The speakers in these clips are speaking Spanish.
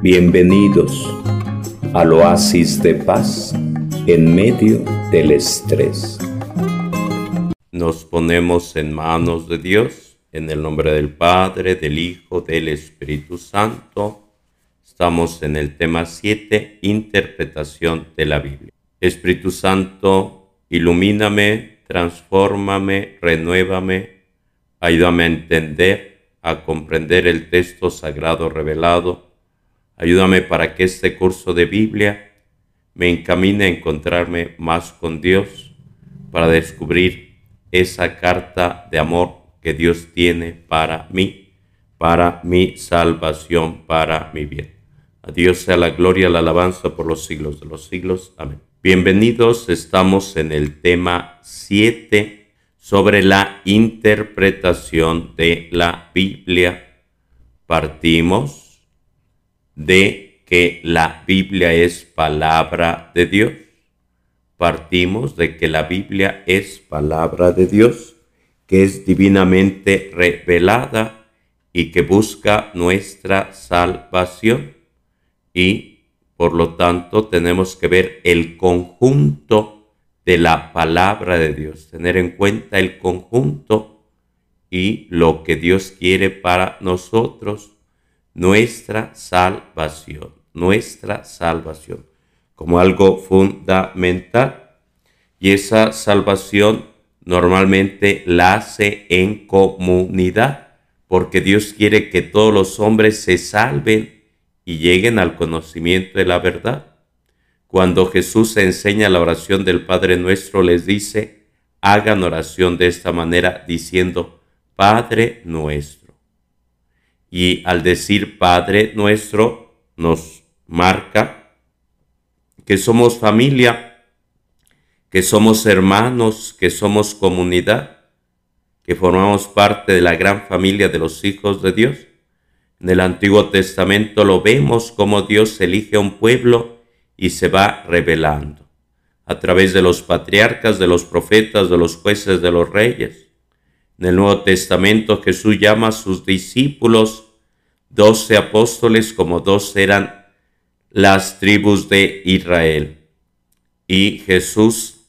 Bienvenidos al oasis de paz en medio del estrés. Nos ponemos en manos de Dios, en el nombre del Padre, del Hijo, del Espíritu Santo. Estamos en el tema 7, interpretación de la Biblia. Espíritu Santo, ilumíname, transfórmame, renuévame, ayúdame a entender, a comprender el texto sagrado revelado Ayúdame para que este curso de Biblia me encamine a encontrarme más con Dios, para descubrir esa carta de amor que Dios tiene para mí, para mi salvación, para mi bien. A Dios sea la gloria, la alabanza por los siglos de los siglos. Amén. Bienvenidos, estamos en el tema 7 sobre la interpretación de la Biblia. Partimos de que la Biblia es palabra de Dios. Partimos de que la Biblia es palabra de Dios, que es divinamente revelada y que busca nuestra salvación. Y por lo tanto tenemos que ver el conjunto de la palabra de Dios, tener en cuenta el conjunto y lo que Dios quiere para nosotros nuestra salvación, nuestra salvación, como algo fundamental. Y esa salvación normalmente la hace en comunidad, porque Dios quiere que todos los hombres se salven y lleguen al conocimiento de la verdad. Cuando Jesús enseña la oración del Padre nuestro, les dice, hagan oración de esta manera diciendo, Padre nuestro y al decir Padre nuestro nos marca que somos familia, que somos hermanos, que somos comunidad, que formamos parte de la gran familia de los hijos de Dios. En el Antiguo Testamento lo vemos como Dios elige a un pueblo y se va revelando a través de los patriarcas, de los profetas, de los jueces, de los reyes. En el Nuevo Testamento Jesús llama a sus discípulos doce apóstoles como dos eran las tribus de Israel. Y Jesús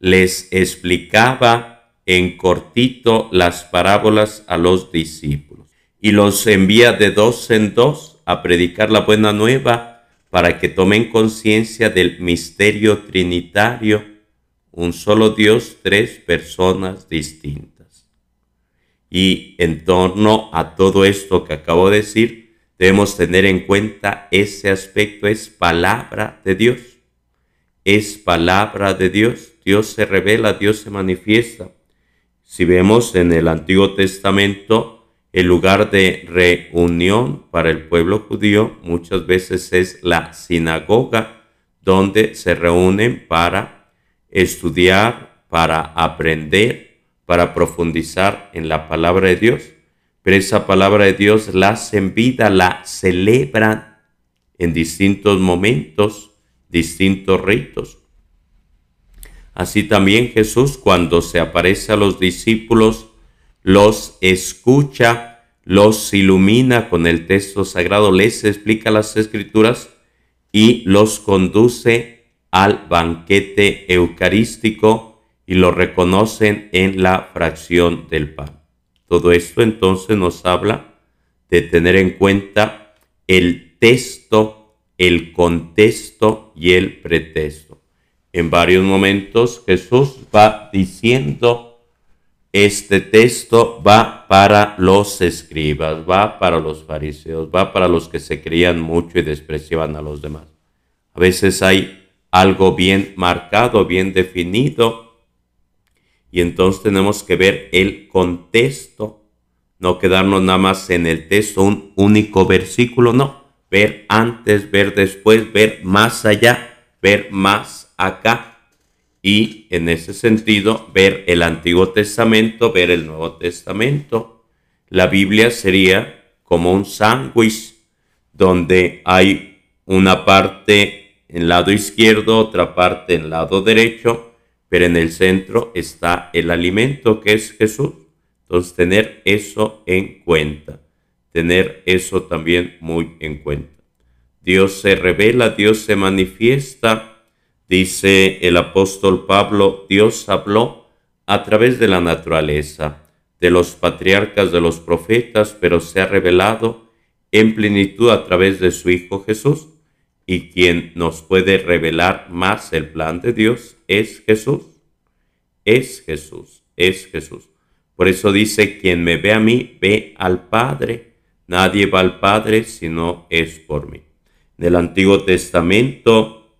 les explicaba en cortito las parábolas a los discípulos y los envía de dos en dos a predicar la buena nueva para que tomen conciencia del misterio trinitario, un solo Dios, tres personas distintas. Y en torno a todo esto que acabo de decir, debemos tener en cuenta ese aspecto, es palabra de Dios. Es palabra de Dios. Dios se revela, Dios se manifiesta. Si vemos en el Antiguo Testamento, el lugar de reunión para el pueblo judío muchas veces es la sinagoga, donde se reúnen para estudiar, para aprender, para profundizar en la palabra de Dios. Pero esa palabra de Dios la hacen vida, la celebran en distintos momentos, distintos ritos. Así también Jesús cuando se aparece a los discípulos, los escucha, los ilumina con el texto sagrado, les explica las escrituras y los conduce al banquete eucarístico y lo reconocen en la fracción del pan. Todo esto entonces nos habla de tener en cuenta el texto, el contexto y el pretexto. En varios momentos Jesús va diciendo, este texto va para los escribas, va para los fariseos, va para los que se creían mucho y despreciaban a los demás. A veces hay algo bien marcado, bien definido, y entonces tenemos que ver el contexto, no quedarnos nada más en el texto, un único versículo, no. Ver antes, ver después, ver más allá, ver más acá. Y en ese sentido, ver el Antiguo Testamento, ver el Nuevo Testamento. La Biblia sería como un sándwich donde hay una parte en lado izquierdo, otra parte en lado derecho, pero en el centro está el alimento que es Jesús. Entonces, tener eso en cuenta, tener eso también muy en cuenta. Dios se revela, Dios se manifiesta. Dice el apóstol Pablo, Dios habló a través de la naturaleza, de los patriarcas, de los profetas, pero se ha revelado en plenitud a través de su Hijo Jesús. Y quien nos puede revelar más el plan de Dios es Jesús. Es Jesús, es Jesús. Por eso dice, quien me ve a mí, ve al Padre. Nadie va al Padre si no es por mí. En el Antiguo Testamento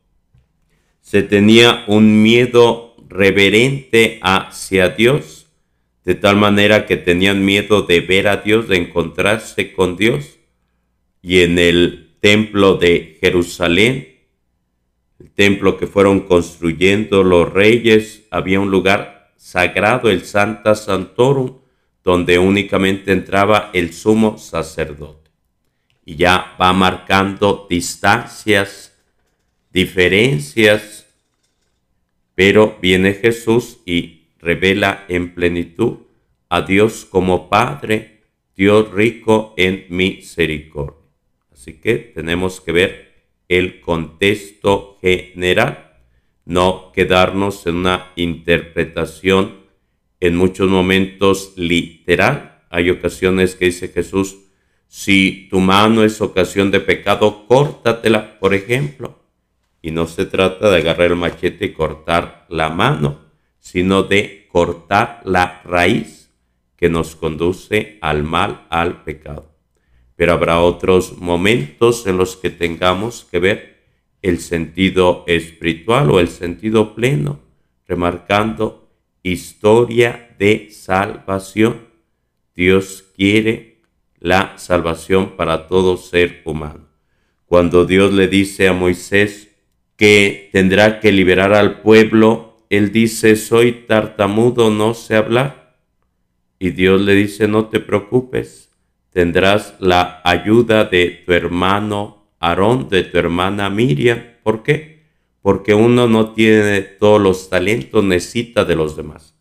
se tenía un miedo reverente hacia Dios, de tal manera que tenían miedo de ver a Dios, de encontrarse con Dios. Y en el templo de Jerusalén, el templo que fueron construyendo los reyes, había un lugar sagrado, el Santa Santorum, donde únicamente entraba el sumo sacerdote. Y ya va marcando distancias, diferencias, pero viene Jesús y revela en plenitud a Dios como Padre, Dios rico en misericordia. Así que tenemos que ver el contexto general, no quedarnos en una interpretación en muchos momentos literal. Hay ocasiones que dice Jesús, si tu mano es ocasión de pecado, córtatela, por ejemplo. Y no se trata de agarrar el machete y cortar la mano, sino de cortar la raíz que nos conduce al mal, al pecado pero habrá otros momentos en los que tengamos que ver el sentido espiritual o el sentido pleno, remarcando historia de salvación. Dios quiere la salvación para todo ser humano. Cuando Dios le dice a Moisés que tendrá que liberar al pueblo, él dice, soy tartamudo, no sé hablar. Y Dios le dice, no te preocupes, tendrás la ayuda de tu hermano Aarón, de tu hermana Miriam. ¿Por qué? Porque uno no tiene todos los talentos, necesita de los demás.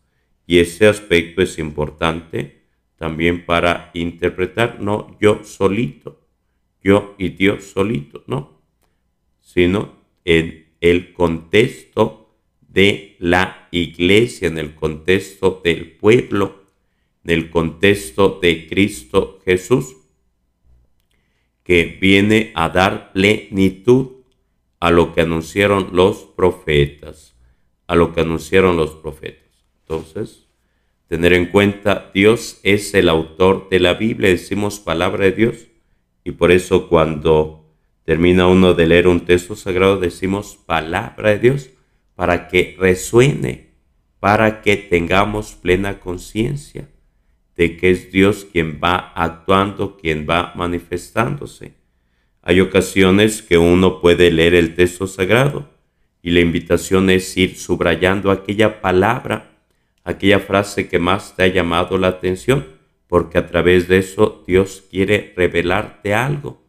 Y ese aspecto es importante también para interpretar, no yo solito, yo y Dios solito, no, sino en el contexto de la iglesia, en el contexto del pueblo en el contexto de Cristo Jesús, que viene a dar plenitud a lo que anunciaron los profetas, a lo que anunciaron los profetas. Entonces, tener en cuenta, Dios es el autor de la Biblia, decimos palabra de Dios, y por eso cuando termina uno de leer un texto sagrado, decimos palabra de Dios, para que resuene, para que tengamos plena conciencia de que es Dios quien va actuando, quien va manifestándose. Hay ocasiones que uno puede leer el texto sagrado y la invitación es ir subrayando aquella palabra, aquella frase que más te ha llamado la atención, porque a través de eso Dios quiere revelarte algo,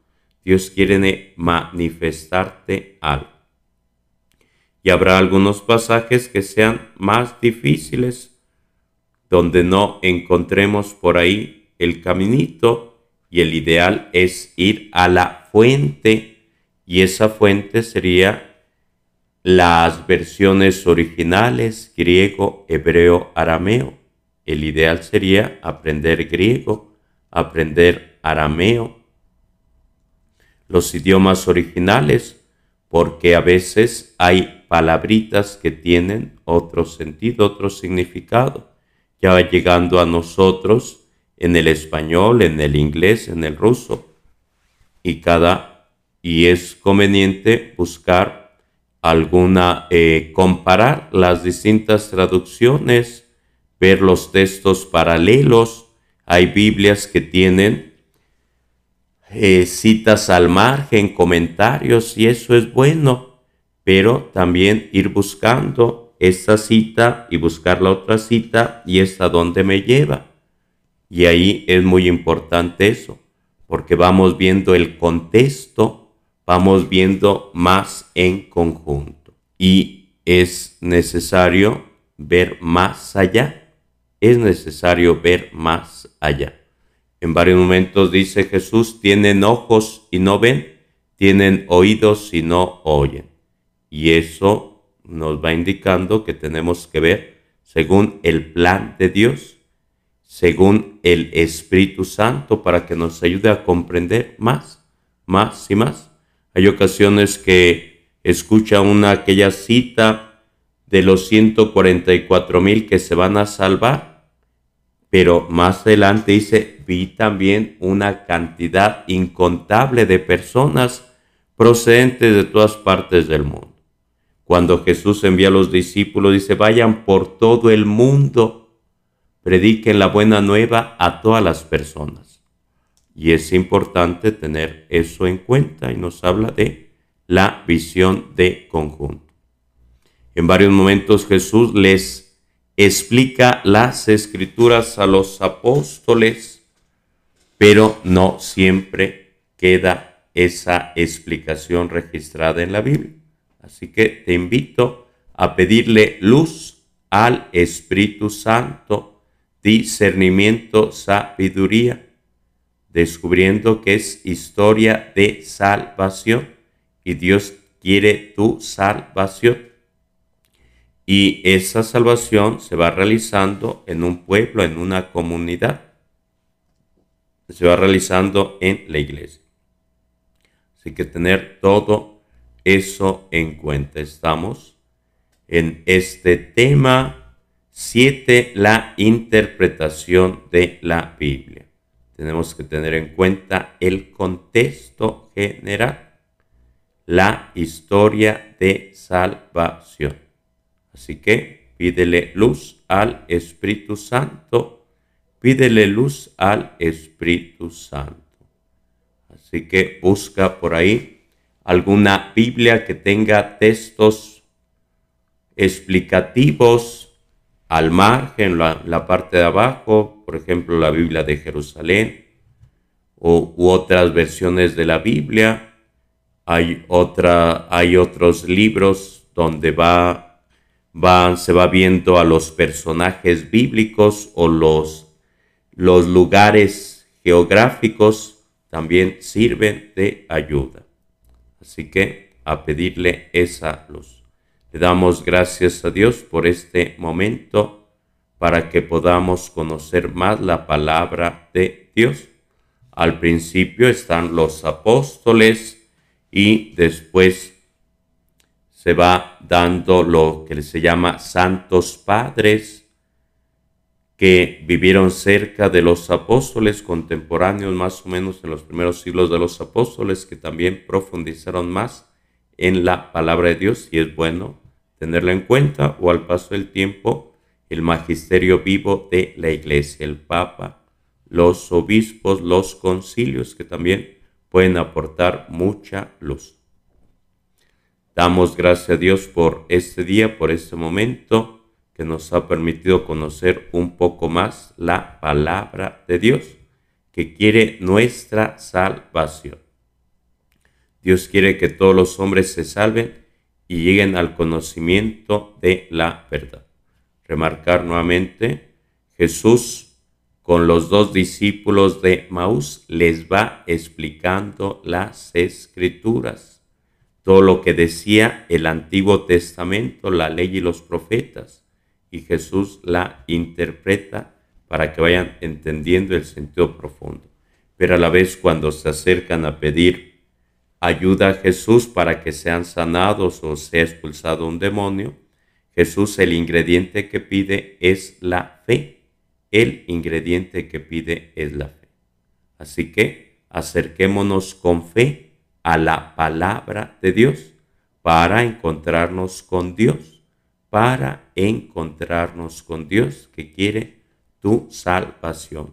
Dios quiere manifestarte algo. Y habrá algunos pasajes que sean más difíciles donde no encontremos por ahí el caminito y el ideal es ir a la fuente. Y esa fuente sería las versiones originales griego, hebreo, arameo. El ideal sería aprender griego, aprender arameo, los idiomas originales, porque a veces hay palabritas que tienen otro sentido, otro significado ya va llegando a nosotros en el español, en el inglés, en el ruso. Y cada, y es conveniente buscar alguna, eh, comparar las distintas traducciones, ver los textos paralelos. Hay Biblias que tienen eh, citas al margen, comentarios, y eso es bueno, pero también ir buscando esta cita y buscar la otra cita y esta dónde me lleva. Y ahí es muy importante eso, porque vamos viendo el contexto, vamos viendo más en conjunto. Y es necesario ver más allá, es necesario ver más allá. En varios momentos dice Jesús, tienen ojos y no ven, tienen oídos y no oyen. Y eso nos va indicando que tenemos que ver según el plan de Dios, según el Espíritu Santo, para que nos ayude a comprender más, más y más. Hay ocasiones que escucha una aquella cita de los 144 mil que se van a salvar, pero más adelante dice, vi también una cantidad incontable de personas procedentes de todas partes del mundo. Cuando Jesús envía a los discípulos, dice, vayan por todo el mundo, prediquen la buena nueva a todas las personas. Y es importante tener eso en cuenta y nos habla de la visión de conjunto. En varios momentos Jesús les explica las escrituras a los apóstoles, pero no siempre queda esa explicación registrada en la Biblia. Así que te invito a pedirle luz al Espíritu Santo, discernimiento, sabiduría, descubriendo que es historia de salvación y Dios quiere tu salvación. Y esa salvación se va realizando en un pueblo, en una comunidad. Se va realizando en la iglesia. Así que tener todo eso en cuenta. Estamos en este tema 7, la interpretación de la Biblia. Tenemos que tener en cuenta el contexto general, la historia de salvación. Así que pídele luz al Espíritu Santo, pídele luz al Espíritu Santo. Así que busca por ahí alguna Biblia que tenga textos explicativos al margen, la, parte de abajo, por ejemplo, la Biblia de Jerusalén u otras versiones de la Biblia. Hay, otra, hay otros libros donde va, va, se va viendo a los personajes bíblicos o los, los lugares geográficos también sirven de ayuda. Así que a pedirle esa luz. Le damos gracias a Dios por este momento para que podamos conocer más la palabra de Dios. Al principio están los apóstoles y después se va dando lo que se llama santos padres que vivieron cerca de los apóstoles contemporáneos, más o menos en los primeros siglos de los apóstoles, que también profundizaron más en la palabra de Dios y es bueno tenerla en cuenta o al paso del tiempo el magisterio vivo de la iglesia, el papa, los obispos, los concilios que también pueden aportar mucha luz. Damos gracias a Dios por este día, por este momento que nos ha permitido conocer un poco más la palabra de Dios, que quiere nuestra salvación. Dios quiere que todos los hombres se salven y lleguen al conocimiento de la verdad. Remarcar nuevamente, Jesús con los dos discípulos de Maús les va explicando las escrituras, todo lo que decía el Antiguo Testamento, la ley y los profetas y Jesús la interpreta para que vayan entendiendo el sentido profundo. Pero a la vez cuando se acercan a pedir ayuda a Jesús para que sean sanados o sea expulsado un demonio, Jesús el ingrediente que pide es la fe. El ingrediente que pide es la fe. Así que acerquémonos con fe a la palabra de Dios para encontrarnos con Dios para encontrarnos con Dios que quiere tu salvación.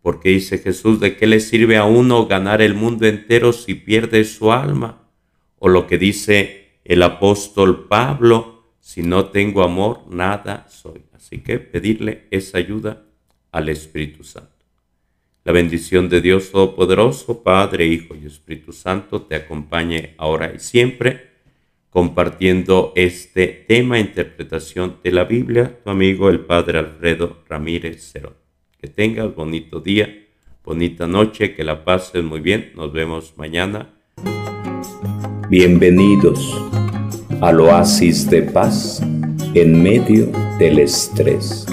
Porque dice Jesús, ¿de qué le sirve a uno ganar el mundo entero si pierde su alma? O lo que dice el apóstol Pablo, si no tengo amor, nada soy. Así que pedirle esa ayuda al Espíritu Santo. La bendición de Dios Todopoderoso, Padre, Hijo y Espíritu Santo, te acompañe ahora y siempre compartiendo este tema, interpretación de la Biblia, tu amigo el Padre Alfredo Ramírez Cerón. Que tengas bonito día, bonita noche, que la pases muy bien. Nos vemos mañana. Bienvenidos al oasis de paz en medio del estrés.